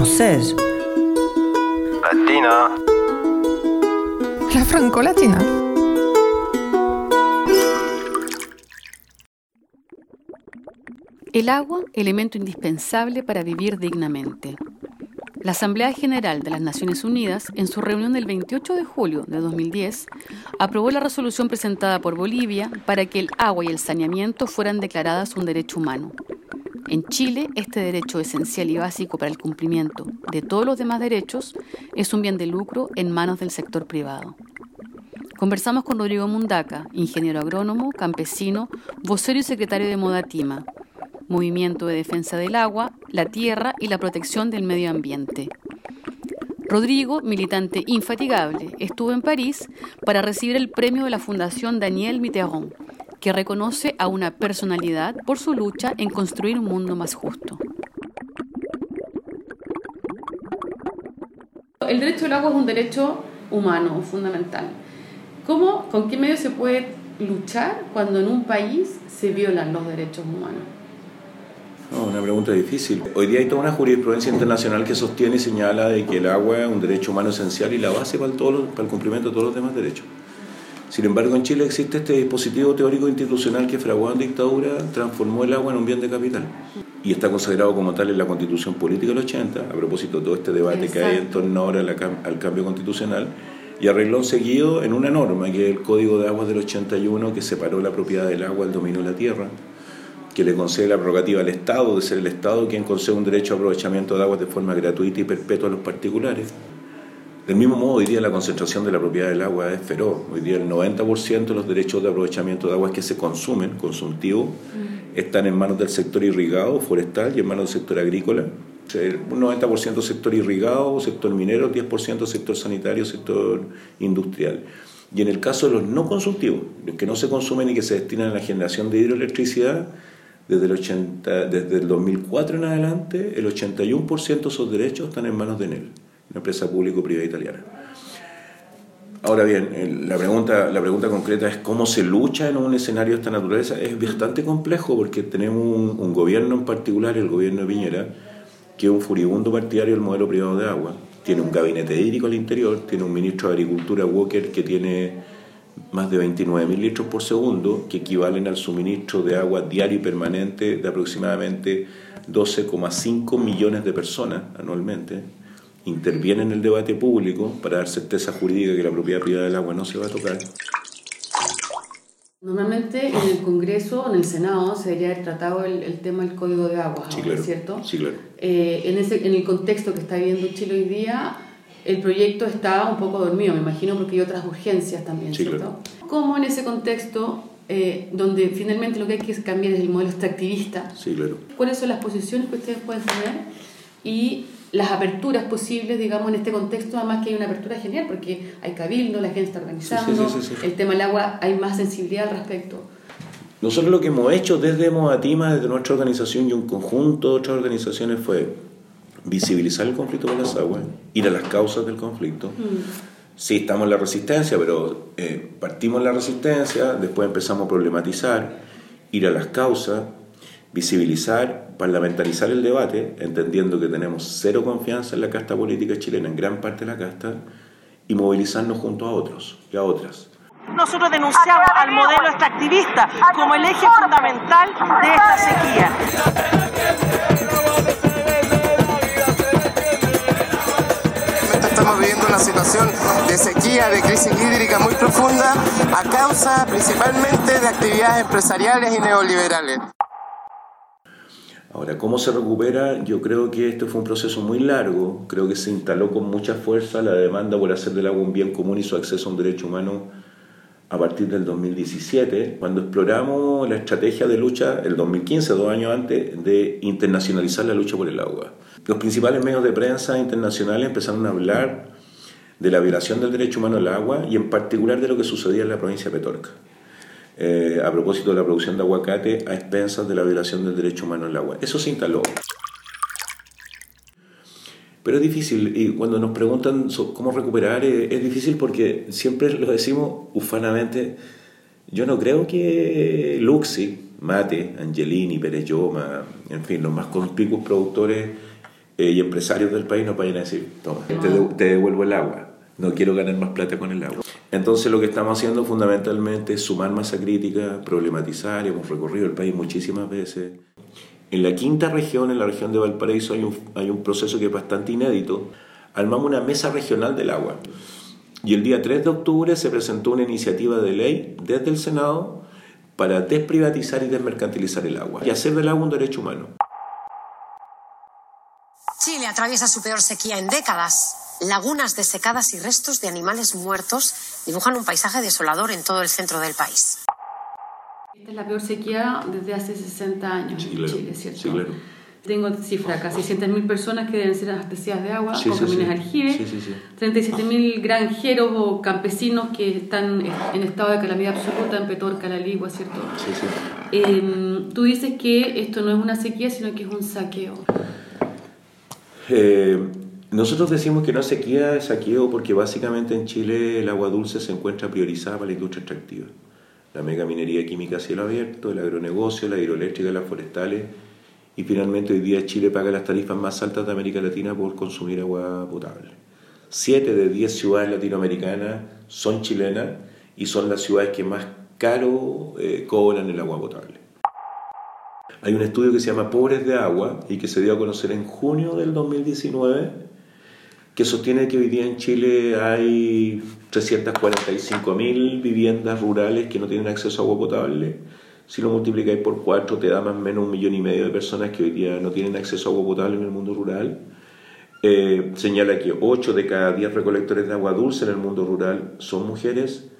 française. Latina. La franco-latina. El agua, elemento indispensable para vivir dignamente. La Asamblea General de las Naciones Unidas, en su reunión del 28 de julio de 2010, aprobó la resolución presentada por Bolivia para que el agua y el saneamiento fueran declaradas un derecho humano. En Chile, este derecho esencial y básico para el cumplimiento de todos los demás derechos es un bien de lucro en manos del sector privado. Conversamos con Rodrigo Mundaca, ingeniero agrónomo, campesino, vocero y secretario de Modatima, Movimiento de Defensa del Agua, la Tierra y la Protección del Medio Ambiente. Rodrigo, militante infatigable, estuvo en París para recibir el premio de la Fundación Daniel Mitterrand, que reconoce a una personalidad por su lucha en construir un mundo más justo. El derecho al agua es un derecho humano, fundamental. ¿Cómo, con qué medio se puede luchar cuando en un país se violan los derechos humanos? una pregunta difícil. Hoy día hay toda una jurisprudencia internacional que sostiene y señala de que el agua es un derecho humano esencial y la base para el, todo, para el cumplimiento de todos los demás derechos. Sin embargo, en Chile existe este dispositivo teórico institucional que fraguado en dictadura transformó el agua en un bien de capital y está consagrado como tal en la Constitución Política del 80, a propósito de todo este debate que hay en torno ahora al cambio constitucional, y arregló seguido en una norma que es el Código de Aguas del 81 que separó la propiedad del agua del dominio de la tierra que le concede la prerrogativa al Estado de ser el Estado quien concede un derecho a aprovechamiento de aguas de forma gratuita y perpetua a los particulares. Del mismo modo, hoy día la concentración de la propiedad del agua es feroz. Hoy día el 90% de los derechos de aprovechamiento de aguas que se consumen, consumtivos, mm. están en manos del sector irrigado, forestal y en manos del sector agrícola. Un 90% sector irrigado, sector minero, 10% sector sanitario, sector industrial. Y en el caso de los no consumtivos, los que no se consumen y que se destinan a la generación de hidroelectricidad, desde el, 80, desde el 2004 en adelante, el 81% de esos derechos están en manos de Enel, una empresa público-privada italiana. Ahora bien, la pregunta, la pregunta concreta es cómo se lucha en un escenario de esta naturaleza. Es bastante complejo porque tenemos un, gobierno en particular, el gobierno de Piñera, que es un furibundo partidario del modelo privado de agua. Tiene un gabinete hídrico al interior, tiene un ministro de Agricultura, Walker, que tiene más de 29.000 litros por segundo, que equivalen al suministro de agua diario y permanente de aproximadamente 12,5 millones de personas anualmente, interviene en el debate público para dar certeza jurídica que la propiedad privada del agua no se va a tocar. Normalmente en el Congreso, en el Senado, se debería haber tratado el, tema del Código de Agua, ¿cierto? Sí, claro. Eh, en, ese, en el contexto que está viviendo Chile hoy día, el proyecto está un poco dormido, me imagino, porque hay otras urgencias también, ¿cierto? ¿Cómo en ese contexto, eh, donde finalmente lo que hay que cambiar es el modelo extractivista, sí, claro. cuáles son las posiciones que ustedes pueden tener y las aperturas posibles, digamos, en este contexto, además que hay una apertura genial, porque hay cabildo, la gente está organizando, el tema del agua, hay más sensibilidad al respecto. Nosotros lo que hemos hecho desde Moatima, desde nuestra organización y un conjunto de otras organizaciones fue visibilizar el conflicto con las aguas, ir a las causas del conflicto. Mm. Sí, estamos en la resistencia, pero eh, partimos en la resistencia, después empezamos a problematizar, ir a las causas, visibilizar, parlamentarizar el debate, entendiendo que tenemos cero confianza en la casta política chilena, en gran parte de la casta, y movilizarnos junto a otros y a otras. Nosotros denunciamos al modelo extractivista como el eje fundamental de esta sequía. estamos viviendo una situación de sequía, de crisis hídrica muy profunda, a causa principalmente de actividades empresariales y neoliberales. Ahora, ¿cómo se recupera? Yo creo que esto fue un proceso muy largo, creo que se instaló con mucha fuerza la demanda por hacer del agua un bien común y su acceso a un derecho humano a partir del 2017, cuando exploramos la estrategia de lucha, el 2015, dos años antes, de internacionalizar la lucha por el agua. Los principales medios de prensa internacionales empezaron a hablar de la violación del derecho humano al agua y en particular de lo que sucedía en la provincia de Petorca. Eh, a propósito de la producción de aguacate a expensas de la violación del derecho humano al agua. Eso se instaló. Pero es difícil, y cuando nos preguntan cómo recuperar, eh, es difícil porque siempre lo decimos ufanamente. Yo no creo que Luxi, Mate, Angelini, Pereyoma, en fin, los más conspicuos productores eh, y empresarios del país nos vayan a decir, toma, te, te devuelvo el agua, no quiero ganar más plata con el agua. Entonces lo que estamos haciendo fundamentalmente es sumar masa crítica, problematizar, hemos recorrido el país muchísimas veces. En la quinta región, en la región de Valparaíso, hay un, hay un proceso que es bastante inédito. Armamos una mesa regional del agua. Y el día 3 de octubre se presentó una iniciativa de ley desde el Senado para desprivatizar y desmercantilizar el agua y hacer del agua un derecho humano. Chile atraviesa su peor sequía en décadas. Lagunas desecadas y restos de animales muertos dibujan un paisaje desolador en todo el centro del país. Esta es la peor sequía desde hace 60 años Sí, en. Chile, ¿cierto? Sí, claro. Tengo cifra, casi 600.000 personas que deben ser abastecidas de agua Sí, con sí, camiones sí. aljibes, Sí, sí, sí. 37.000 granjeros o campesinos que están en estado de calamidad absoluta en Petorca, La Ligua, ¿cierto? Sí, sí. Eh, tú dices que esto no es una sequía, sino que es un saqueo. Eh, nosotros decimos que no sequía, es saqueo porque básicamente en Chile el agua dulce se encuentra priorizada para la industria extractiva. La mega minería química a cielo abierto, el agronegocio, la hidroeléctrica, las forestales y finalmente hoy día Chile paga las tarifas más altas de América Latina por consumir agua potable. Siete de diez ciudades latinoamericanas son chilenas y son las ciudades que más caro eh, cobran el agua potable. Hay un estudio que se llama Pobres de Agua y que se dio a conocer en junio del 2019 que sostiene que hoy día en Chile hay 345.000 viviendas rurales que no tienen acceso a agua potable. Si lo multiplicáis por cuatro te da más o menos un millón y medio de personas que hoy día no tienen acceso a agua potable en el mundo rural. Eh, señala que 8 de cada 10 recolectores de agua dulce en el mundo rural son mujeres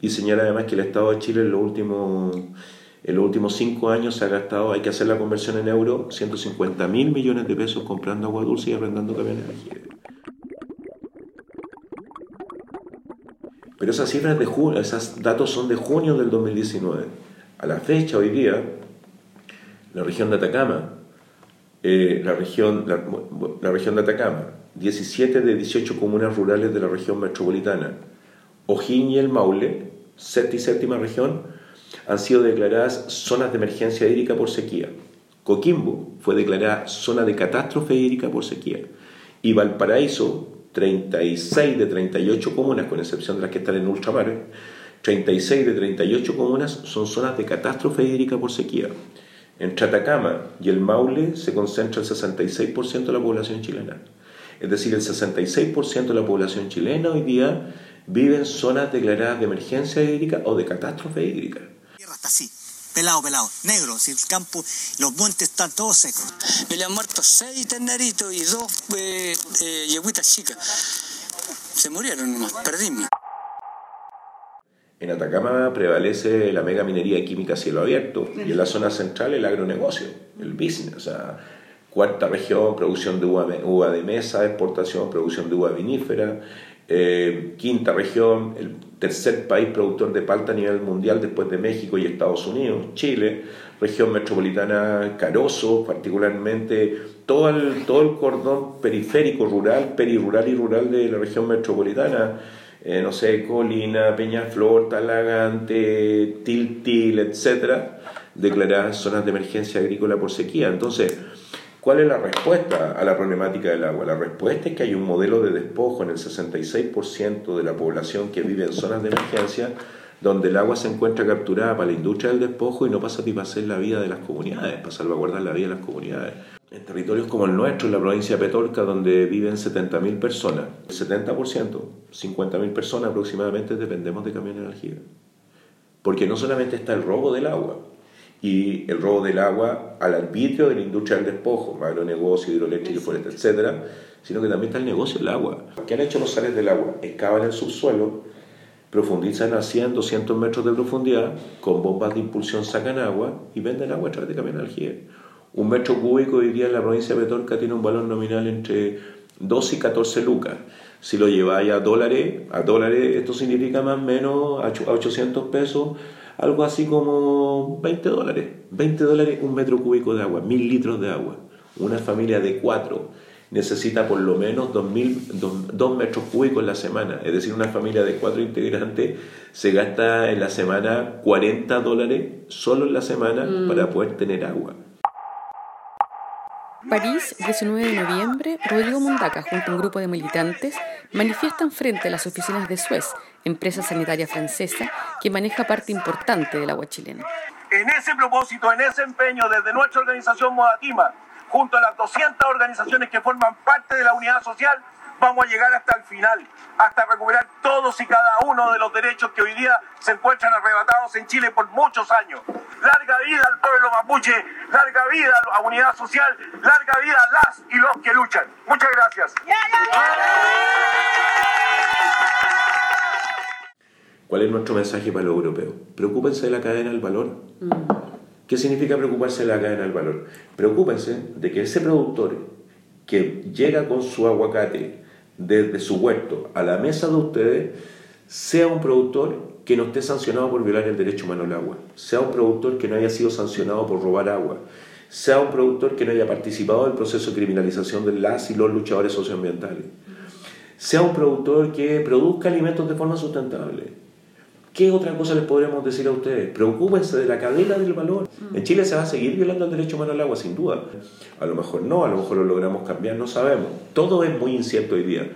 y señala además que el Estado de Chile en los últimos, en los últimos 5 años se ha gastado, hay que hacer la conversión en euro, 150 mil millones de pesos comprando agua dulce y arrendando camiones de aljibes. Pero esas cifras de junio, esos datos son de junio del 2019. A la fecha, hoy día, la región de Atacama, eh, la, región, la, la región de Atacama, 17 de 18 comunas rurales de la región metropolitana, Ojín y el Maule, sexta y séptima región, han sido declaradas zonas de emergencia hídrica por sequía. Coquimbo fue declarada zona de catástrofe hídrica por sequía. Y Valparaíso, 36 de 38 comunas, con excepción de las que están en ultramar, 36 de 38 comunas son zonas de catástrofe hídrica por sequía. Entre Atacama y el Maule se concentra el 66% de la población chilena. Es decir, el 66% de la población chilena hoy día vive en zonas declaradas de emergencia hídrica o de catástrofe hídrica. Pelado, pelado, negro, si el campo, los montes están todos secos. Me le han muerto seis terneritos y dos eh, eh, yegüitas chicas. Se murieron nomás, perdimos. En Atacama prevalece la mega minería química a cielo abierto y en la zona central el agronegocio, el business. O sea, cuarta región, producción de uva, de mesa, exportación, producción de uva vinífera. Eh, quinta región, el tercer país productor de palta a nivel mundial después de México y Estados Unidos, Chile, región metropolitana Caroso, particularmente todo el, todo el cordón periférico rural, perirural y rural de la región metropolitana, eh, no sé, Colina, Peñaflor, Talagante, Tiltil, etcétera, declaradas zonas de emergencia agrícola por sequía. Entonces, ¿Cuál es la respuesta a la problemática del agua? La respuesta es que hay un modelo de despojo en el 66% de la población que vive en zonas de emergencia donde el agua se encuentra capturada para la industria del despojo y no para satisfacer la vida de las comunidades, para salvaguardar la vida de las comunidades. En territorios como el nuestro, en la provincia de Petorca, donde viven 70.000 personas, el 70%, 50.000 personas aproximadamente, dependemos de camiones de aljibe. Porque no solamente está el robo del agua, y el robo del agua al arbitrio de la industria del despojo, agronegocio, hidroeléctrico, forestal, etcétera, sino que también está el negocio del agua. ¿Qué han hecho los sales del agua? Excavan el subsuelo, profundizan a 100, 200 metros de profundidad, con bombas de impulsión sacan agua y venden agua a través de camiones aljibe. Un metro cúbico hoy día en la provincia de Petorca tiene un valor nominal entre 12 y 14 lucas. Si lo lleváis a dólares, a dólares esto significa más o menos a 800 pesos, algo así como 20 dólares. 20 dólares un metro cúbico de agua, mil litros de agua. Una familia de cuatro necesita por lo menos 2 metros cúbicos en la semana. Es decir, una familia de cuatro integrantes se gasta en la semana 40 dólares solo en la semana mm. para poder tener agua. París, 19 de noviembre, Rodrigo Mundaca, junto a un grupo de militantes, manifiestan frente a las oficinas de Suez, empresa sanitaria francesa que maneja parte importante del agua chilena. En ese propósito, en ese empeño, desde nuestra organización Modatima, junto a las 200 organizaciones que forman parte de la unidad social, vamos a llegar hasta el final, hasta recuperar todos y cada uno de los derechos que hoy día se encuentran arrebatados en Chile por muchos años. Larga vida al pueblo mapuche, larga vida a la unidad social, larga vida a las y los que luchan. Muchas gracias. ¿Cuál es nuestro mensaje para los europeos? Preocúpense de la cadena del valor. ¿Qué significa preocuparse de la cadena del valor? Preocúpense de que ese productor que llega con su aguacate desde su huerto a la mesa de ustedes sea un productor que no esté sancionado por violar el derecho humano al agua, sea un productor que no haya sido sancionado por robar agua, sea un productor que no haya participado en el proceso de criminalización de las y los luchadores socioambientales, sea un productor que produzca alimentos de forma sustentable. ¿Qué otra cosa les podríamos decir a ustedes? Preocúpense de la cadena del valor. En Chile se va a seguir violando el derecho humano al agua, sin duda. A lo mejor no, a lo mejor lo logramos cambiar, no sabemos. Todo es muy incierto hoy día.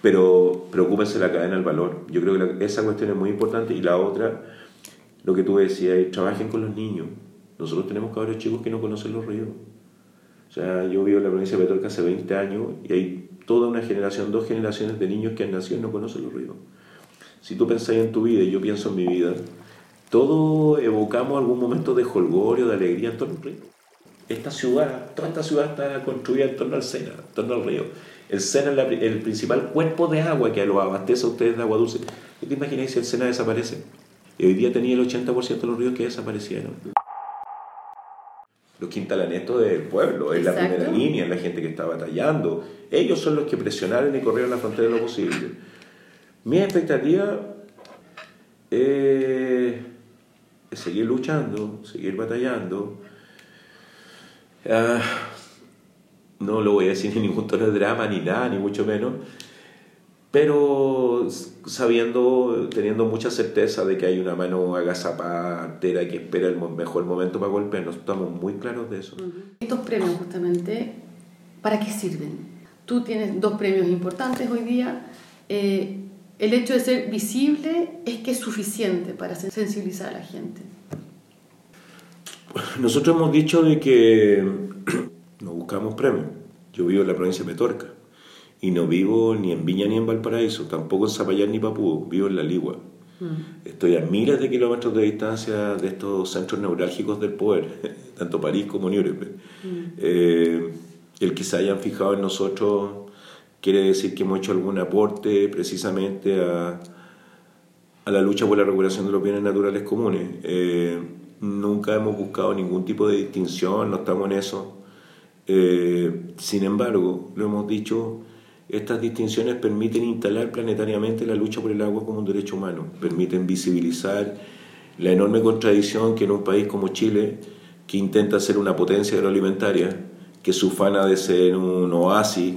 Pero preocúpense de la cadena del valor. Yo creo que esa cuestión es muy importante. Y la otra, lo que tú decías, trabajen con los niños. Nosotros tenemos cabros chicos que no conocen los ríos. O sea, yo vivo en la provincia de Petorca hace 20 años y hay toda una generación, dos generaciones de niños que han nacido y no conocen los ríos si tú pensás en tu vida y yo pienso en mi vida, todos evocamos algún momento de jolgorio, de alegría en torno al río. Esta ciudad, toda esta ciudad está construida en torno al Sena, en torno al río. El Sena es el principal cuerpo de agua que los abastece a ustedes de agua dulce. ¿Qué te imagináis si el Sena desaparece? Y hoy día tenía el 80% de los ríos que desaparecieron. Los quintalanetos del pueblo, en la primera línea, la gente que está batallando. Ellos son los que presionaron y corrieron la frontera de lo posible. Mi expectativa es seguir luchando, seguir batallando. Ah, no lo voy a decir en ningún tono de drama ni nada, ni mucho menos, pero sabiendo, teniendo mucha certeza de que hay una mano agazapatera que espera el mejor momento para golpearnos, estamos muy claros de eso. Estos premios justamente, ¿para qué sirven? Tú tienes dos premios importantes hoy día. Eh, el hecho de ser visible es que es suficiente para sensibilizar a la gente. Nosotros hemos dicho de que no buscamos premios. Yo vivo en la provincia de Petorca y no vivo ni en Viña ni en Valparaíso, tampoco en Zapallar ni Papúo, vivo en La Ligua. Mm. Estoy a miles de kilómetros de distancia de estos centros neurálgicos del poder, tanto París como Nuremberg. Mm. Eh, el que se hayan fijado en nosotros quiere decir que hemos hecho algún aporte precisamente a, la lucha por la recuperación de los bienes naturales comunes. Eh, nunca hemos buscado ningún tipo de distinción, no estamos en eso. Eh, sin embargo, lo hemos dicho, estas distinciones permiten instalar planetariamente la lucha por el agua como un derecho humano, permiten visibilizar la enorme contradicción que en un país como Chile, que intenta ser una potencia agroalimentaria, que su fana de ser un oasis,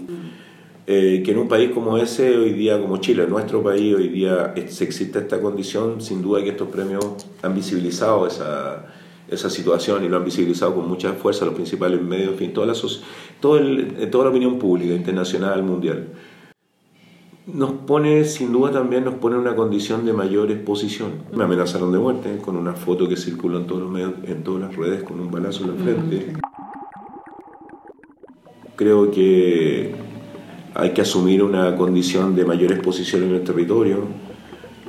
eh, que en un país como ese, hoy día como Chile, en nuestro país, hoy día existe esta condición, sin duda que estos premios han visibilizado esa, esa situación y lo han visibilizado con mucha fuerza los principales medios, en fin, toda la, todo el, toda la opinión pública, internacional, mundial. Nos pone, sin duda también nos pone en una condición de mayor exposición. Me amenazaron de muerte con una foto que circuló en todos los medios, en todas las redes con un balazo en la frente. Creo que hay que asumir una condición de mayor exposición en el territorio.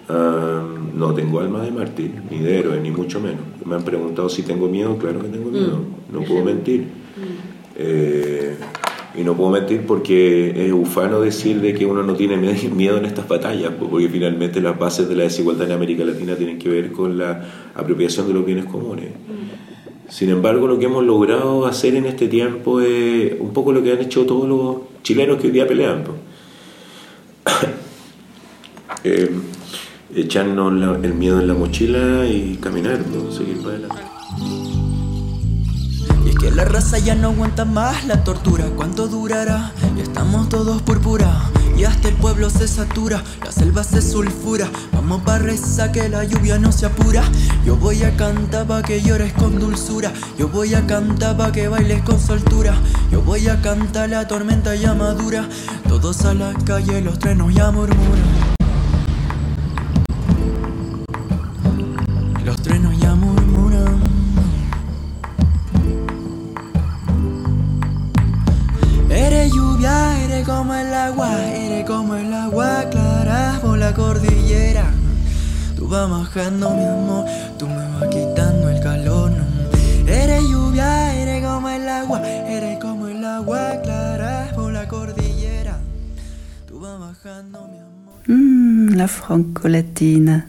No tengo alma de mártir, ni de héroe, ni mucho menos. Me han preguntado si tengo miedo, claro que tengo miedo, mm. no puedo mentir. Mm. Eh, y no puedo mentir porque es ufano decir de que uno no tiene miedo en estas batallas, porque finalmente las bases de la desigualdad en América Latina tienen que ver con la apropiación de los bienes comunes. Mm. Sin embargo, lo que hemos logrado hacer en este tiempo es un poco lo que han hecho todos los chilenos que hoy día pelean. Eh, echarnos el miedo en la mochila y caminar, seguir para adelante. Y es que la raza ya no aguanta más la tortura, ¿cuánto durará? Ya estamos todos púrpura y hasta el pueblo se satura, la selva se sulfura. Vamos pa' rezar que la lluvia no se apura. Yo voy a cantar pa' que llores con dulzura. Yo voy a cantar pa' que bailes con soltura. Yo voy a cantar la tormenta ya madura. Todos a la calle, los trenos ya murmuran. Tú vas bajando mi amor, tú me vas quitando el calor. no. Eres lluvia, eres como el agua, eres como el agua clara por la cordillera. Tú vas bajando mi amor. Mm, la franco-latina.